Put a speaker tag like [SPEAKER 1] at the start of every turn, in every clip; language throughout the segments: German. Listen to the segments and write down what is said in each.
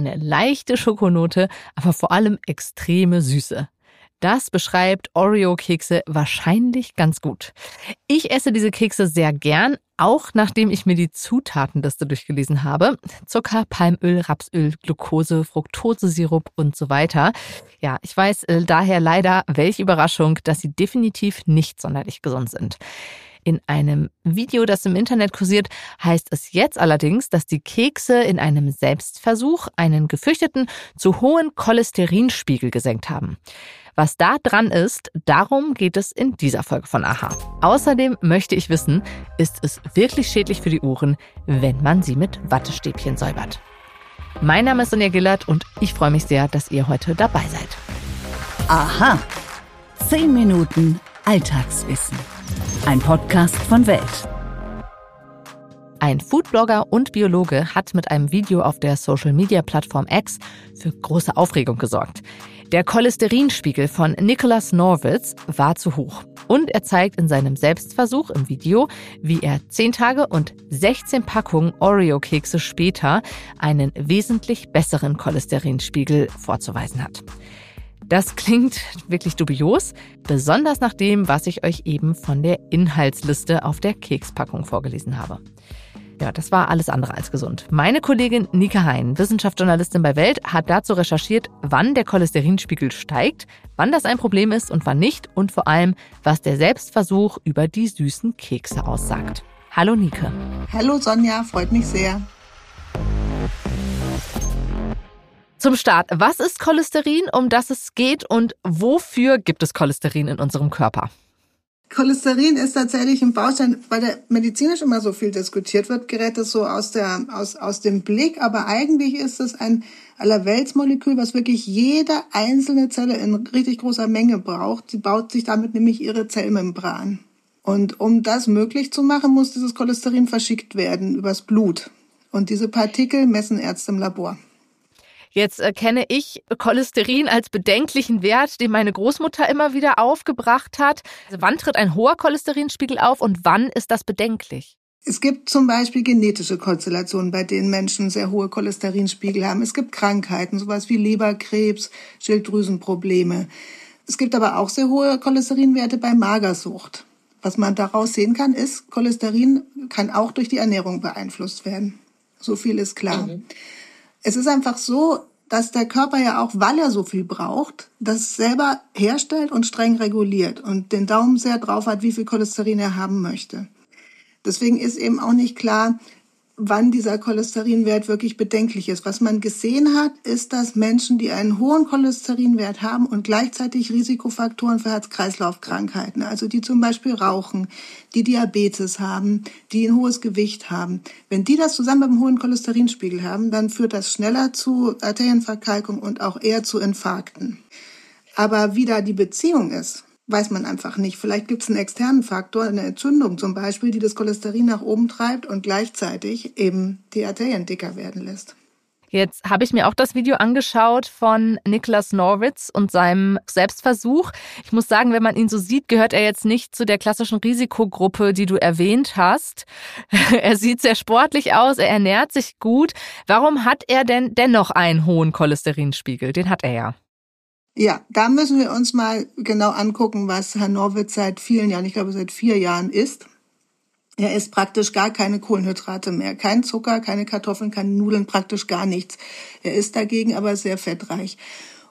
[SPEAKER 1] eine leichte Schokonote, aber vor allem extreme Süße. Das beschreibt Oreo-Kekse wahrscheinlich ganz gut. Ich esse diese Kekse sehr gern, auch nachdem ich mir die Zutatenliste durchgelesen habe. Zucker, Palmöl, Rapsöl, Glucose, Fructosesirup und so weiter. Ja, ich weiß äh, daher leider, welche Überraschung, dass sie definitiv nicht sonderlich gesund sind. In einem Video, das im Internet kursiert, heißt es jetzt allerdings, dass die Kekse in einem Selbstversuch einen gefürchteten zu hohen Cholesterinspiegel gesenkt haben. Was da dran ist, darum geht es in dieser Folge von Aha. Außerdem möchte ich wissen, ist es wirklich schädlich für die Ohren, wenn man sie mit Wattestäbchen säubert? Mein Name ist Sonja Gillert und ich freue mich sehr, dass ihr heute dabei seid.
[SPEAKER 2] Aha. Zehn Minuten Alltagswissen. Ein Podcast von Welt.
[SPEAKER 1] Ein Foodblogger und Biologe hat mit einem Video auf der Social-Media-Plattform X für große Aufregung gesorgt. Der Cholesterinspiegel von Nicholas Norwitz war zu hoch. Und er zeigt in seinem Selbstversuch im Video, wie er 10 Tage und 16 Packungen Oreo-Kekse später einen wesentlich besseren Cholesterinspiegel vorzuweisen hat. Das klingt wirklich dubios, besonders nach dem, was ich euch eben von der Inhaltsliste auf der Kekspackung vorgelesen habe. Ja, das war alles andere als gesund. Meine Kollegin Nika Hein, Wissenschaftsjournalistin bei Welt, hat dazu recherchiert, wann der Cholesterinspiegel steigt, wann das ein Problem ist und wann nicht und vor allem, was der Selbstversuch über die süßen Kekse aussagt. Hallo Nike.
[SPEAKER 3] Hallo Sonja, freut mich sehr.
[SPEAKER 1] Zum Start, was ist Cholesterin, um das es geht und wofür gibt es Cholesterin in unserem Körper?
[SPEAKER 3] Cholesterin ist tatsächlich ein Baustein, weil der medizinisch immer so viel diskutiert wird, gerät es so aus, der, aus, aus dem Blick, aber eigentlich ist es ein Allerweltsmolekül, was wirklich jede einzelne Zelle in richtig großer Menge braucht. Sie baut sich damit nämlich ihre Zellmembran. Und um das möglich zu machen, muss dieses Cholesterin verschickt werden übers Blut. Und diese Partikel messen Ärzte im Labor.
[SPEAKER 1] Jetzt äh, kenne ich Cholesterin als bedenklichen Wert, den meine Großmutter immer wieder aufgebracht hat. Also wann tritt ein hoher Cholesterinspiegel auf und wann ist das bedenklich?
[SPEAKER 3] Es gibt zum Beispiel genetische Konstellationen, bei denen Menschen sehr hohe Cholesterinspiegel haben. Es gibt Krankheiten, sowas wie Leberkrebs, Schilddrüsenprobleme. Es gibt aber auch sehr hohe Cholesterinwerte bei Magersucht. Was man daraus sehen kann, ist, Cholesterin kann auch durch die Ernährung beeinflusst werden. So viel ist klar. Mhm. Es ist einfach so, dass der Körper ja auch, weil er so viel braucht, das selber herstellt und streng reguliert und den Daumen sehr drauf hat, wie viel Cholesterin er haben möchte. Deswegen ist eben auch nicht klar, wann dieser Cholesterinwert wirklich bedenklich ist. Was man gesehen hat, ist, dass Menschen, die einen hohen Cholesterinwert haben und gleichzeitig Risikofaktoren für Herz-Kreislauf-Krankheiten, also die zum Beispiel rauchen, die Diabetes haben, die ein hohes Gewicht haben, wenn die das zusammen mit einem hohen Cholesterinspiegel haben, dann führt das schneller zu Arterienverkalkung und auch eher zu Infarkten. Aber wie da die Beziehung ist, weiß man einfach nicht. Vielleicht gibt es einen externen Faktor, eine Entzündung zum Beispiel, die das Cholesterin nach oben treibt und gleichzeitig eben die Arterien dicker werden lässt.
[SPEAKER 1] Jetzt habe ich mir auch das Video angeschaut von Niklas Norwitz und seinem Selbstversuch. Ich muss sagen, wenn man ihn so sieht, gehört er jetzt nicht zu der klassischen Risikogruppe, die du erwähnt hast. er sieht sehr sportlich aus, er ernährt sich gut. Warum hat er denn dennoch einen hohen Cholesterinspiegel? Den hat er ja.
[SPEAKER 3] Ja, da müssen wir uns mal genau angucken, was Herr Norwitz seit vielen Jahren, ich glaube seit vier Jahren isst. Er isst praktisch gar keine Kohlenhydrate mehr, kein Zucker, keine Kartoffeln, keine Nudeln, praktisch gar nichts. Er ist dagegen aber sehr fettreich.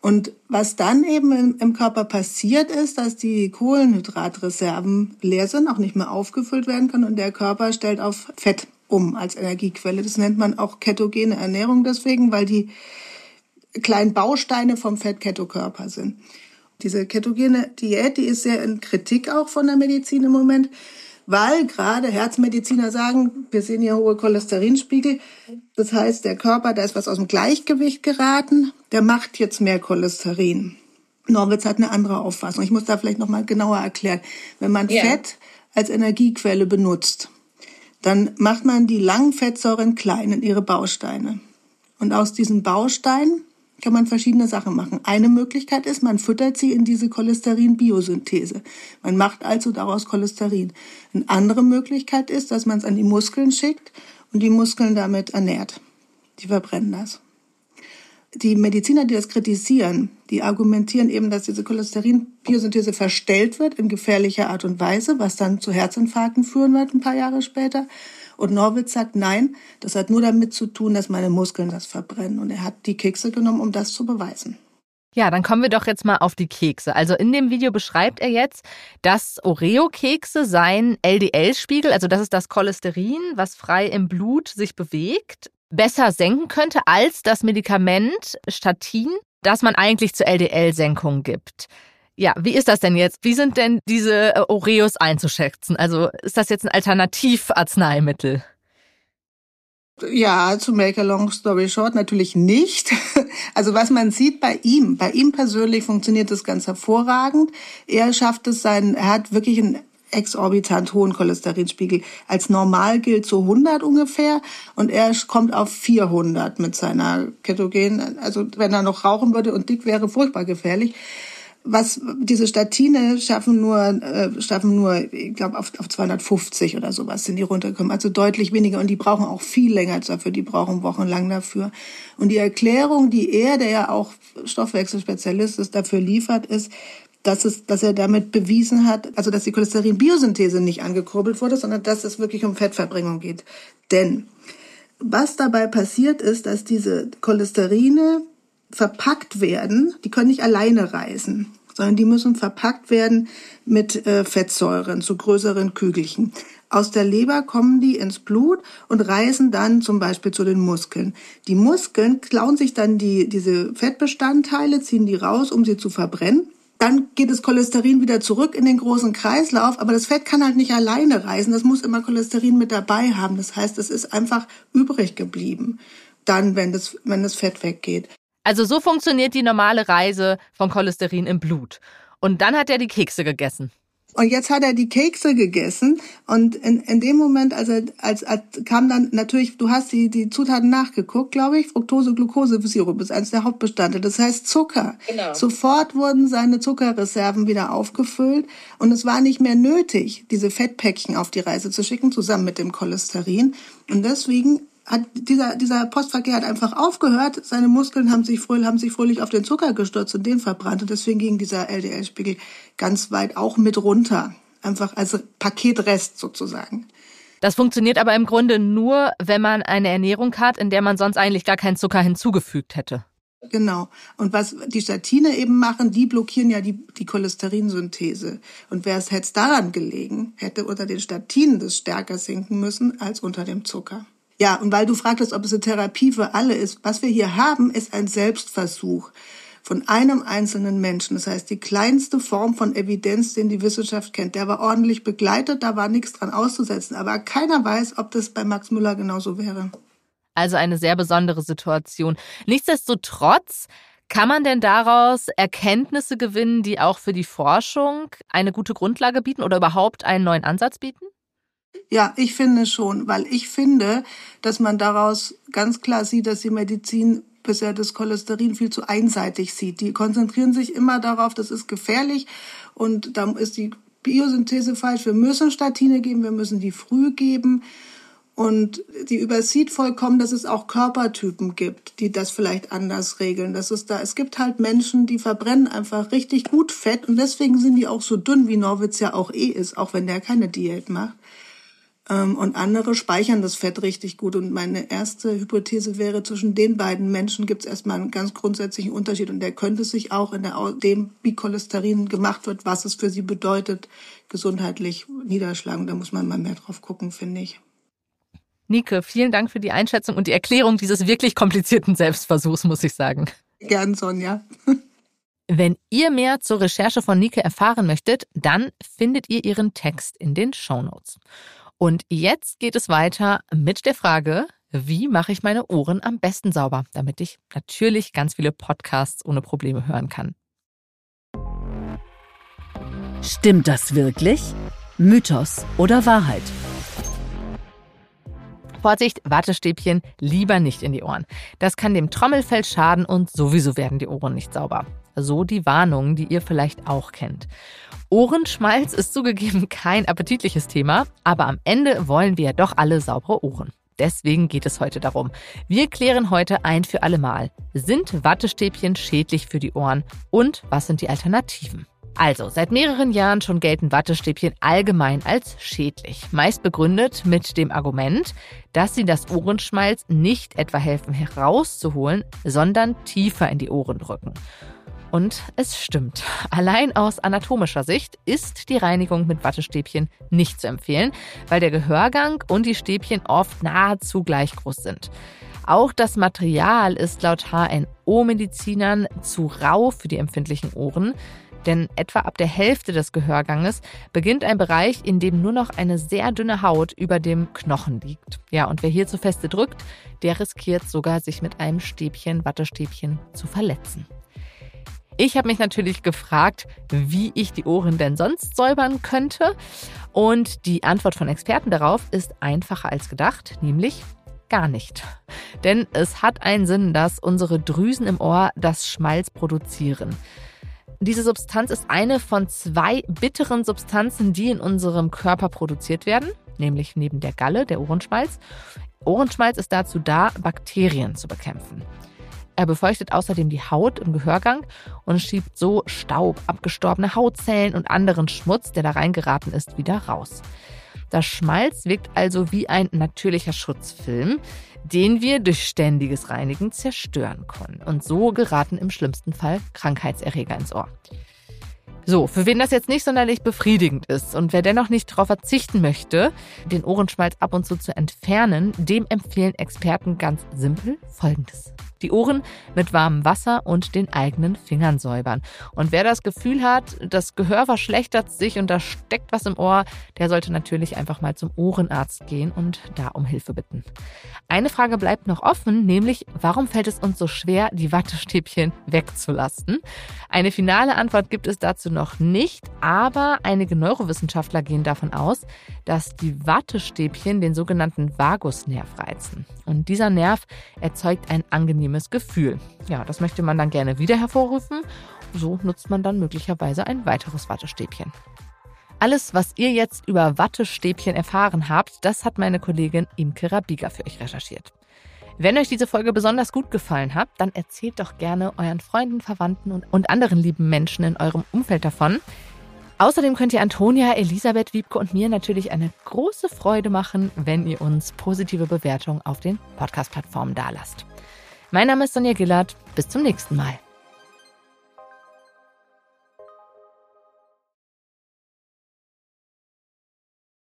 [SPEAKER 3] Und was dann eben im Körper passiert ist, dass die Kohlenhydratreserven leer sind, auch nicht mehr aufgefüllt werden können und der Körper stellt auf Fett um als Energiequelle. Das nennt man auch ketogene Ernährung deswegen, weil die kleinen Bausteine vom Fett-Keto-Körper sind. Diese ketogene Diät, die ist sehr in Kritik auch von der Medizin im Moment, weil gerade Herzmediziner sagen, wir sehen hier hohe Cholesterinspiegel. Das heißt, der Körper, da ist was aus dem Gleichgewicht geraten, der macht jetzt mehr Cholesterin. Norwitz hat eine andere Auffassung. Ich muss da vielleicht nochmal genauer erklären. Wenn man yeah. Fett als Energiequelle benutzt, dann macht man die langen Fettsäuren klein in ihre Bausteine. Und aus diesen Bausteinen kann man verschiedene Sachen machen. Eine Möglichkeit ist, man füttert sie in diese Cholesterin-Biosynthese. Man macht also daraus Cholesterin. Eine andere Möglichkeit ist, dass man es an die Muskeln schickt und die Muskeln damit ernährt. Die verbrennen das. die Mediziner, die das kritisieren, die argumentieren eben, dass diese Cholesterin-Biosynthese verstellt wird in gefährlicher Art und Weise, was dann zu Herzinfarkten führen wird ein paar Jahre später. Und Norwitz sagt, nein, das hat nur damit zu tun, dass meine Muskeln das verbrennen. Und er hat die Kekse genommen, um das zu beweisen.
[SPEAKER 1] Ja, dann kommen wir doch jetzt mal auf die Kekse. Also in dem Video beschreibt er jetzt, dass Oreo-Kekse seien LDL-Spiegel, also das ist das Cholesterin, was frei im Blut sich bewegt, besser senken könnte als das Medikament Statin, das man eigentlich zur LDL-Senkung gibt. Ja, wie ist das denn jetzt? Wie sind denn diese äh, Oreos einzuschätzen? Also ist das jetzt ein Alternativarzneimittel?
[SPEAKER 3] Ja, to make a long story short, natürlich nicht. Also was man sieht bei ihm, bei ihm persönlich funktioniert das ganz hervorragend. Er schafft es sein, er hat wirklich einen exorbitant hohen Cholesterinspiegel. Als normal gilt so 100 ungefähr und er kommt auf 400 mit seiner Ketogen. Also wenn er noch rauchen würde und dick wäre, furchtbar gefährlich was diese Statine schaffen nur, äh, schaffen nur, ich glaube, auf, auf 250 oder sowas sind die runtergekommen. Also deutlich weniger. Und die brauchen auch viel länger dafür. Die brauchen wochenlang dafür. Und die Erklärung, die er, der ja auch Stoffwechselspezialist ist, dafür liefert, ist, dass, es, dass er damit bewiesen hat, also dass die Cholesterin-Biosynthese nicht angekurbelt wurde, sondern dass es wirklich um Fettverbringung geht. Denn was dabei passiert ist, dass diese Cholesterine verpackt werden, die können nicht alleine reisen, sondern die müssen verpackt werden mit äh, Fettsäuren zu größeren Kügelchen. Aus der Leber kommen die ins Blut und reisen dann zum Beispiel zu den Muskeln. Die Muskeln klauen sich dann die, diese Fettbestandteile, ziehen die raus, um sie zu verbrennen. Dann geht das Cholesterin wieder zurück in den großen Kreislauf, aber das Fett kann halt nicht alleine reisen. Das muss immer Cholesterin mit dabei haben. Das heißt, es ist einfach übrig geblieben. Dann, wenn das, wenn das Fett weggeht.
[SPEAKER 1] Also so funktioniert die normale Reise von Cholesterin im Blut. Und dann hat er die Kekse gegessen.
[SPEAKER 3] Und jetzt hat er die Kekse gegessen und in, in dem Moment, als er, als, als kam dann natürlich, du hast die, die Zutaten nachgeguckt, glaube ich, Fructose, Glucose, Sirup ist eines der Hauptbestandteile. Das heißt Zucker. Genau. Sofort wurden seine Zuckerreserven wieder aufgefüllt und es war nicht mehr nötig, diese Fettpäckchen auf die Reise zu schicken, zusammen mit dem Cholesterin. Und deswegen hat dieser, dieser Postverkehr hat einfach aufgehört. Seine Muskeln haben sich, fröhlich, haben sich fröhlich auf den Zucker gestürzt und den verbrannt. Und deswegen ging dieser LDL-Spiegel ganz weit auch mit runter. Einfach als Paketrest sozusagen.
[SPEAKER 1] Das funktioniert aber im Grunde nur, wenn man eine Ernährung hat, in der man sonst eigentlich gar keinen Zucker hinzugefügt hätte.
[SPEAKER 3] Genau. Und was die Statine eben machen, die blockieren ja die, die Cholesterinsynthese. Und wäre es hätte daran gelegen, hätte unter den Statinen das stärker sinken müssen als unter dem Zucker. Ja, und weil du fragtest, ob es eine Therapie für alle ist, was wir hier haben, ist ein Selbstversuch von einem einzelnen Menschen. Das heißt, die kleinste Form von Evidenz, den die Wissenschaft kennt. Der war ordentlich begleitet, da war nichts dran auszusetzen. Aber keiner weiß, ob das bei Max Müller genauso wäre.
[SPEAKER 1] Also eine sehr besondere Situation. Nichtsdestotrotz kann man denn daraus Erkenntnisse gewinnen, die auch für die Forschung eine gute Grundlage bieten oder überhaupt einen neuen Ansatz bieten?
[SPEAKER 3] Ja, ich finde schon, weil ich finde, dass man daraus ganz klar sieht, dass die Medizin bisher das Cholesterin viel zu einseitig sieht. Die konzentrieren sich immer darauf, das ist gefährlich und da ist die Biosynthese falsch. Wir müssen Statine geben, wir müssen die früh geben. Und die übersieht vollkommen, dass es auch Körpertypen gibt, die das vielleicht anders regeln. Das ist da, es gibt halt Menschen, die verbrennen einfach richtig gut Fett und deswegen sind die auch so dünn, wie Norwitz ja auch eh ist, auch wenn der keine Diät macht. Ähm, und andere speichern das Fett richtig gut. Und meine erste Hypothese wäre, zwischen den beiden Menschen gibt es erstmal einen ganz grundsätzlichen Unterschied. Und der könnte sich auch in der, dem, wie Cholesterin gemacht wird, was es für sie bedeutet, gesundheitlich niederschlagen. Da muss man mal mehr drauf gucken, finde ich.
[SPEAKER 1] Nike, vielen Dank für die Einschätzung und die Erklärung dieses wirklich komplizierten Selbstversuchs, muss ich sagen.
[SPEAKER 3] Gern, Sonja.
[SPEAKER 1] Wenn ihr mehr zur Recherche von Nike erfahren möchtet, dann findet ihr ihren Text in den Show Notes. Und jetzt geht es weiter mit der Frage, wie mache ich meine Ohren am besten sauber, damit ich natürlich ganz viele Podcasts ohne Probleme hören kann.
[SPEAKER 2] Stimmt das wirklich? Mythos oder Wahrheit?
[SPEAKER 1] Vorsicht, Wattestäbchen lieber nicht in die Ohren. Das kann dem Trommelfell schaden und sowieso werden die Ohren nicht sauber. So die Warnung, die ihr vielleicht auch kennt. Ohrenschmalz ist zugegeben kein appetitliches Thema, aber am Ende wollen wir doch alle saubere Ohren. deswegen geht es heute darum. Wir klären heute ein für alle Mal. Sind Wattestäbchen schädlich für die Ohren und was sind die Alternativen? Also, seit mehreren Jahren schon gelten Wattestäbchen allgemein als schädlich. Meist begründet mit dem Argument, dass sie das Ohrenschmalz nicht etwa helfen herauszuholen, sondern tiefer in die Ohren drücken. Und es stimmt. Allein aus anatomischer Sicht ist die Reinigung mit Wattestäbchen nicht zu empfehlen, weil der Gehörgang und die Stäbchen oft nahezu gleich groß sind. Auch das Material ist laut HNO-Medizinern zu rau für die empfindlichen Ohren. Denn etwa ab der Hälfte des Gehörganges beginnt ein Bereich, in dem nur noch eine sehr dünne Haut über dem Knochen liegt. Ja, und wer hier zu feste drückt, der riskiert sogar, sich mit einem Stäbchen, Wattestäbchen zu verletzen. Ich habe mich natürlich gefragt, wie ich die Ohren denn sonst säubern könnte. Und die Antwort von Experten darauf ist einfacher als gedacht, nämlich gar nicht. Denn es hat einen Sinn, dass unsere Drüsen im Ohr das Schmalz produzieren. Diese Substanz ist eine von zwei bitteren Substanzen, die in unserem Körper produziert werden, nämlich neben der Galle, der Ohrenschmalz. Ohrenschmalz ist dazu da, Bakterien zu bekämpfen. Er befeuchtet außerdem die Haut im Gehörgang und schiebt so Staub, abgestorbene Hautzellen und anderen Schmutz, der da reingeraten ist, wieder raus. Das Schmalz wirkt also wie ein natürlicher Schutzfilm, den wir durch ständiges Reinigen zerstören können. Und so geraten im schlimmsten Fall Krankheitserreger ins Ohr. So, für wen das jetzt nicht sonderlich befriedigend ist und wer dennoch nicht darauf verzichten möchte, den Ohrenschmalz ab und zu zu entfernen, dem empfehlen Experten ganz simpel Folgendes die Ohren mit warmem Wasser und den eigenen Fingern säubern. Und wer das Gefühl hat, das Gehör verschlechtert sich und da steckt was im Ohr, der sollte natürlich einfach mal zum Ohrenarzt gehen und da um Hilfe bitten. Eine Frage bleibt noch offen, nämlich warum fällt es uns so schwer, die Wattestäbchen wegzulassen? Eine finale Antwort gibt es dazu noch nicht, aber einige Neurowissenschaftler gehen davon aus, dass die Wattestäbchen den sogenannten Vagusnerv reizen. Und dieser Nerv erzeugt ein angenehmes angenehmes Gefühl. Ja, das möchte man dann gerne wieder hervorrufen. So nutzt man dann möglicherweise ein weiteres Wattestäbchen. Alles, was ihr jetzt über Wattestäbchen erfahren habt, das hat meine Kollegin Imke Rabiga für euch recherchiert. Wenn euch diese Folge besonders gut gefallen hat, dann erzählt doch gerne euren Freunden, Verwandten und anderen lieben Menschen in eurem Umfeld davon. Außerdem könnt ihr Antonia, Elisabeth, Wiebke und mir natürlich eine große Freude machen, wenn ihr uns positive Bewertungen auf den Podcast-Plattformen dalasst. Mein Name ist Sonja Gillard. Bis zum nächsten Mal.